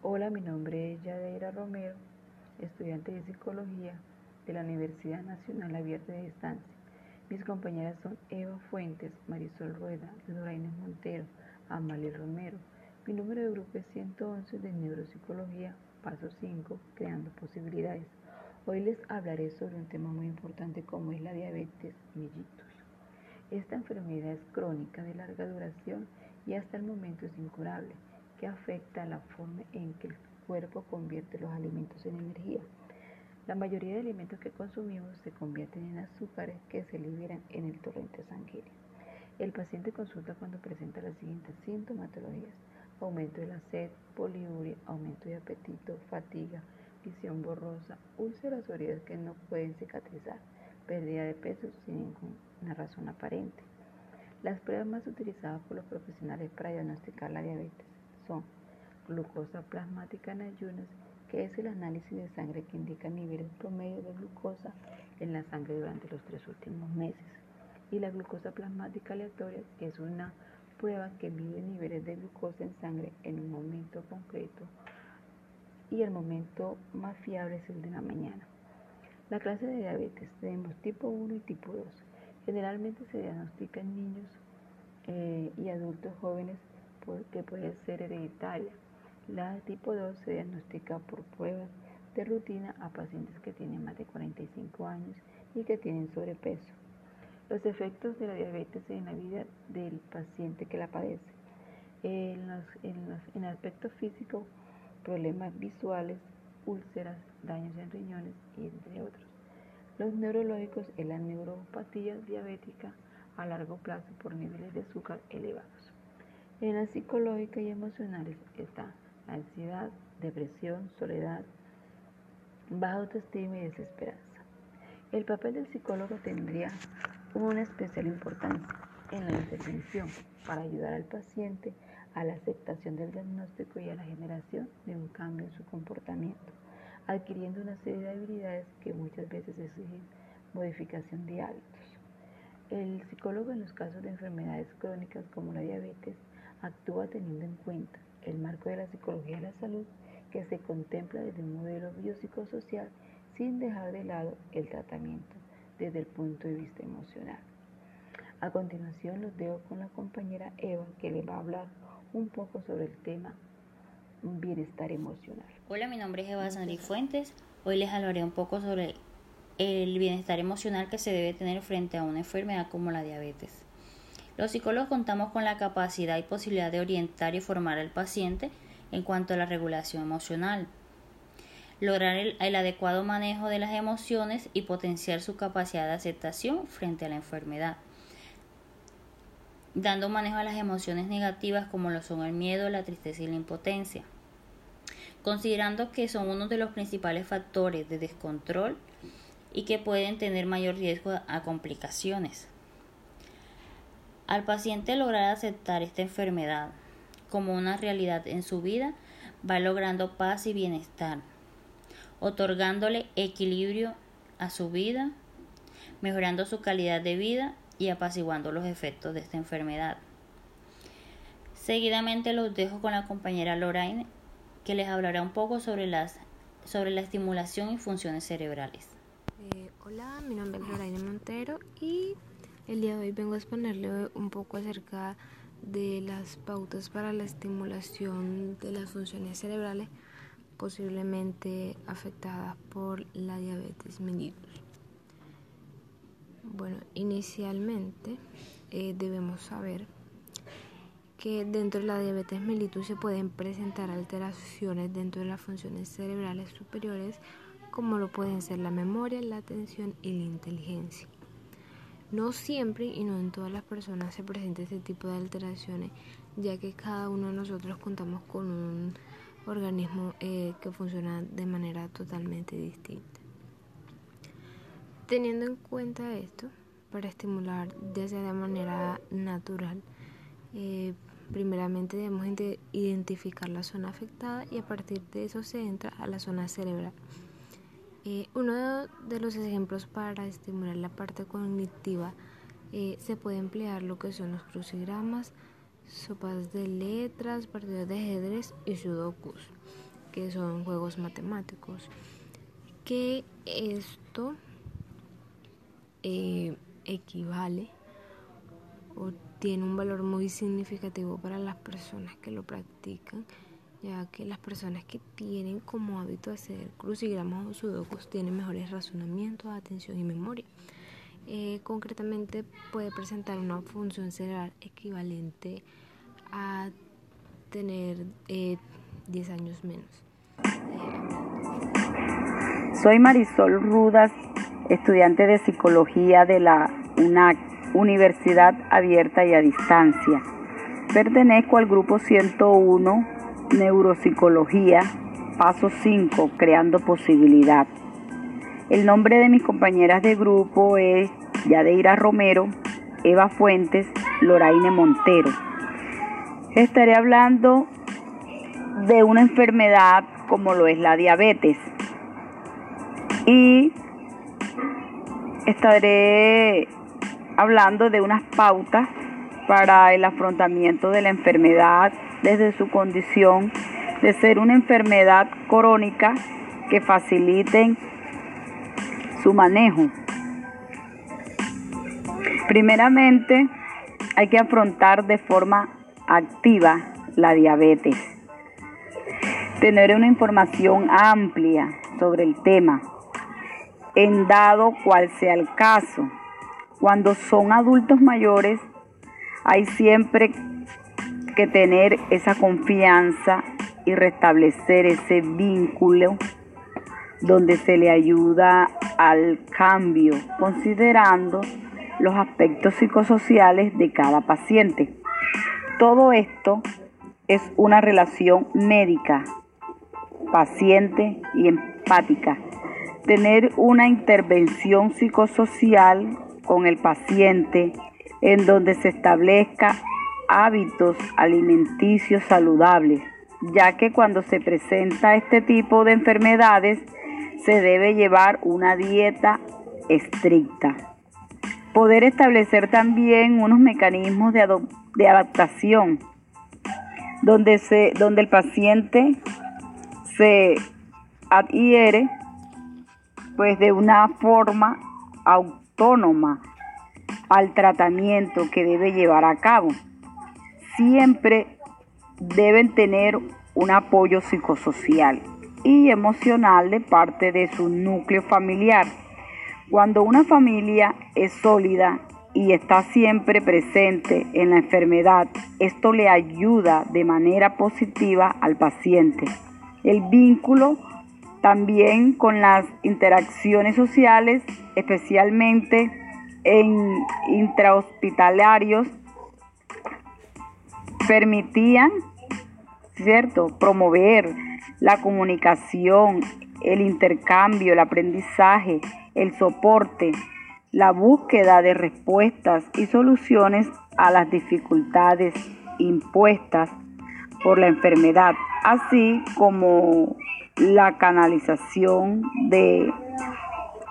Hola, mi nombre es Yadeira Romero, estudiante de Psicología de la Universidad Nacional Abierta de Distancia. Mis compañeras son Eva Fuentes, Marisol Rueda, Loraine Montero, Amalie Romero. Mi número de grupo es 111 de Neuropsicología, paso 5, creando posibilidades. Hoy les hablaré sobre un tema muy importante como es la diabetes mellitus. Esta enfermedad es crónica de larga duración y hasta el momento es incurable, que afecta la forma en que el cuerpo convierte los alimentos en energía. La mayoría de alimentos que consumimos se convierten en azúcares que se liberan en el torrente sanguíneo. El paciente consulta cuando presenta las siguientes sintomatologías. Aumento de la sed, poliuria, aumento de apetito, fatiga, visión borrosa, úlceras o heridas que no pueden cicatrizar, pérdida de peso sin ninguna razón aparente. Las pruebas más utilizadas por los profesionales para diagnosticar la diabetes son glucosa plasmática en ayunas, que es el análisis de sangre que indica niveles promedio de glucosa en la sangre durante los tres últimos meses. Y la glucosa plasmática aleatoria, que es una prueba que mide niveles de glucosa en sangre en un momento concreto y el momento más fiable es el de la mañana. La clase de diabetes tenemos tipo 1 y tipo 2. Generalmente se diagnostica en niños eh, y adultos jóvenes que puede ser hereditaria. La tipo 2 se diagnostica por pruebas de rutina a pacientes que tienen más de 45 años y que tienen sobrepeso. Los efectos de la diabetes en la vida del paciente que la padece. En, los, en, aspecto físico, problemas visuales, úlceras, daños en riñones y entre otros. Los neurológicos es la neuropatía diabética a largo plazo por niveles de azúcar elevados. En la psicológica y emocionales está ansiedad, depresión, soledad, baja autoestima y desesperanza. El papel del psicólogo tendría una especial importancia en la intervención para ayudar al paciente a la aceptación del diagnóstico y a la generación de un cambio en su comportamiento, adquiriendo una serie de habilidades que muchas veces exigen modificación de hábitos. El psicólogo en los casos de enfermedades crónicas como la diabetes actúa teniendo en cuenta el marco de la psicología de la salud que se contempla desde un modelo biopsicosocial sin dejar de lado el tratamiento desde el punto de vista emocional. A continuación los dejo con la compañera Eva que le va a hablar un poco sobre el tema bienestar emocional. Hola, mi nombre es Eva Sandri Fuentes. Hoy les hablaré un poco sobre el bienestar emocional que se debe tener frente a una enfermedad como la diabetes. Los psicólogos contamos con la capacidad y posibilidad de orientar y formar al paciente en cuanto a la regulación emocional, lograr el, adecuado manejo de las emociones y potenciar su capacidad de aceptación frente a la enfermedad, dando manejo a las emociones negativas como lo son el miedo, la tristeza y la impotencia, considerando que son uno de los principales factores de descontrol y que pueden tener mayor riesgo a complicaciones. Al paciente lograr aceptar esta enfermedad como una realidad en su vida, va logrando paz y bienestar, otorgándole equilibrio a su vida, mejorando su calidad de vida y apaciguando los efectos de esta enfermedad. Seguidamente los dejo con la compañera Lorraine, que les hablará un poco sobre, las, sobre la estimulación y funciones cerebrales. Eh, hola, mi nombre es Lorraine Montero y el día de hoy vengo a exponerle un poco acerca de las pautas para la estimulación de las funciones cerebrales posiblemente afectadas por la diabetes mellitus. Bueno, inicialmente eh, debemos saber que dentro de la diabetes mellitus se pueden presentar alteraciones dentro de las funciones cerebrales superiores como lo pueden ser la memoria, la atención y la inteligencia. No siempre y no en todas las personas se presenta este tipo de alteraciones, ya que cada uno de nosotros contamos con un organismo eh, que funciona de manera totalmente distinta. Teniendo en cuenta esto, para estimular ya sea de manera natural, eh, primeramente debemos identificar la zona afectada y a partir de eso se entra a la zona cerebral. Eh, uno de los ejemplos para estimular la parte cognitiva eh, se puede emplear lo que son los crucigramas, sopas de letras, partidos de ajedrez y sudokus. que son juegos matemáticos, que esto eh, equivale o tiene un valor muy significativo para las personas que lo practican, ya que las personas que tienen como hábito hacer crucigramas o sudokus tienen mejores razonamientos, atención y memoria. Eh, concretamente puede presentar una función cerebral equivalente a tener 10 eh, años menos. Soy Marisol Rudas, estudiante de psicología de la UNAC, Universidad Abierta y a Distancia. Pertenezco al grupo 101, Neuropsicología, paso 5, Creando Posibilidad. El nombre de mis compañeras de grupo es Yadeira Romero, Eva Fuentes, Loraine Montero. Estaré hablando de una enfermedad como lo es la diabetes. Y estaré hablando de unas pautas para el afrontamiento de la enfermedad desde su condición de ser una enfermedad crónica que faciliten su manejo. Primeramente, hay que afrontar de forma activa la diabetes. Tener una información amplia sobre el tema, en dado cual sea el caso. Cuando son adultos mayores, hay siempre que tener esa confianza y restablecer ese vínculo donde se le ayuda al cambio, considerando los aspectos psicosociales de cada paciente. Todo esto es una relación médica, paciente y empática. Tener una intervención psicosocial con el paciente en donde se establezca hábitos alimenticios saludables, ya que cuando se presenta este tipo de enfermedades se debe llevar una dieta estricta. Poder establecer también unos mecanismos de, adaptación donde, se, donde el paciente se adhiere pues de una forma autónoma al tratamiento que debe llevar a cabo. Siempre deben tener un apoyo psicosocial y emocional de parte de su núcleo familiar. Cuando una familia es sólida y está siempre presente en la enfermedad, esto le ayuda de manera positiva al paciente. El vínculo también con las interacciones sociales, especialmente en intrahospitalarios, permitían, ¿cierto?, promover la comunicación, el intercambio, el aprendizaje, el soporte, la búsqueda de respuestas y soluciones a las dificultades impuestas por la enfermedad, así como la canalización de,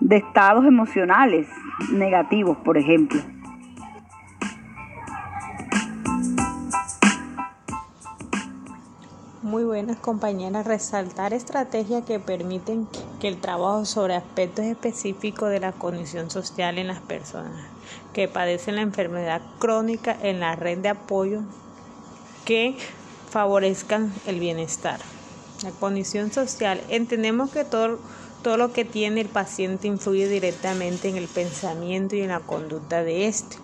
de estados emocionales negativos, por ejemplo. Muy buenas compañeras, resaltar estrategias que permiten que el trabajo sobre aspectos específicos de la condición social en las personas que padecen la enfermedad crónica en la red de apoyo que favorezcan el bienestar. La condición social, entendemos que todo, todo lo que tiene el paciente influye directamente en el pensamiento y en la conducta de éste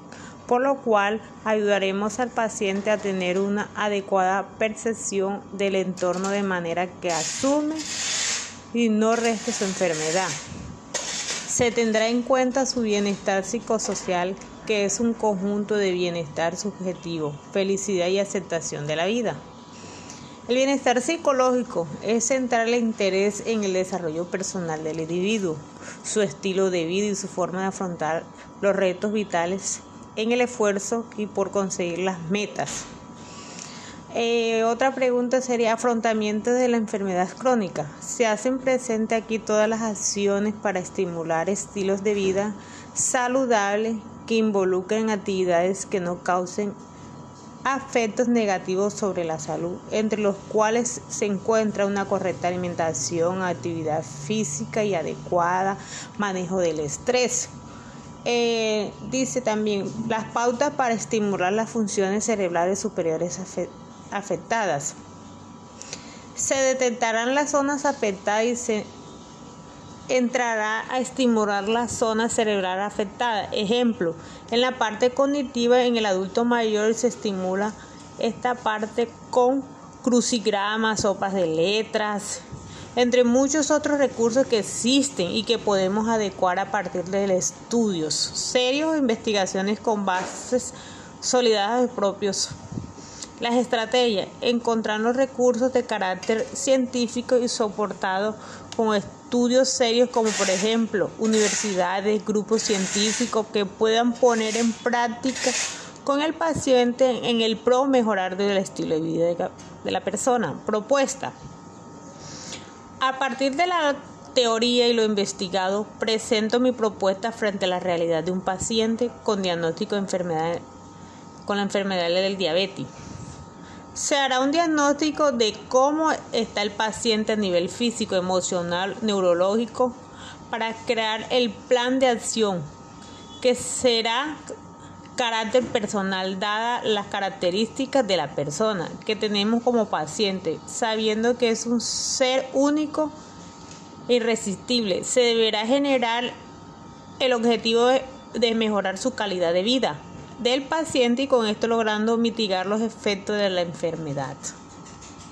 por lo cual ayudaremos al paciente a tener una adecuada percepción del entorno de manera que asume y no reste su enfermedad. Se tendrá en cuenta su bienestar psicosocial, que es un conjunto de bienestar subjetivo, felicidad y aceptación de la vida. El bienestar psicológico es centrar el interés en el desarrollo personal del individuo, su estilo de vida y su forma de afrontar los retos vitales en el esfuerzo y por conseguir las metas. Eh, otra pregunta sería afrontamiento de la enfermedad crónica. Se hacen presente aquí todas las acciones para estimular estilos de vida saludables que involucren actividades que no causen afectos negativos sobre la salud, entre los cuales se encuentra una correcta alimentación, actividad física y adecuada, manejo del estrés. Eh, dice también las pautas para estimular las funciones cerebrales superiores afectadas. Se detectarán las zonas afectadas y se entrará a estimular la zona cerebral afectada. Ejemplo, en la parte cognitiva en el adulto mayor se estimula esta parte con crucigramas, sopas de letras, entre muchos otros recursos que existen y que podemos adecuar a partir de estudios serios o investigaciones con bases sólidas propios. Las estrategias, encontrar los recursos de carácter científico y soportado con estudios serios como por ejemplo universidades, grupos científicos que puedan poner en práctica con el paciente en el pro mejorar del estilo de vida de la persona. Propuesta. A partir de la teoría y lo investigado, presento mi propuesta frente a la realidad de un paciente con diagnóstico de enfermedad con la enfermedad del diabetes. Se hará un diagnóstico de cómo está el paciente a nivel físico, emocional, neurológico, para crear el plan de acción que será carácter personal dada las características de la persona que tenemos como paciente, sabiendo que es un ser único irresistible. Se deberá generar el objetivo de mejorar su calidad de vida del paciente y con esto logrando mitigar los efectos de la enfermedad.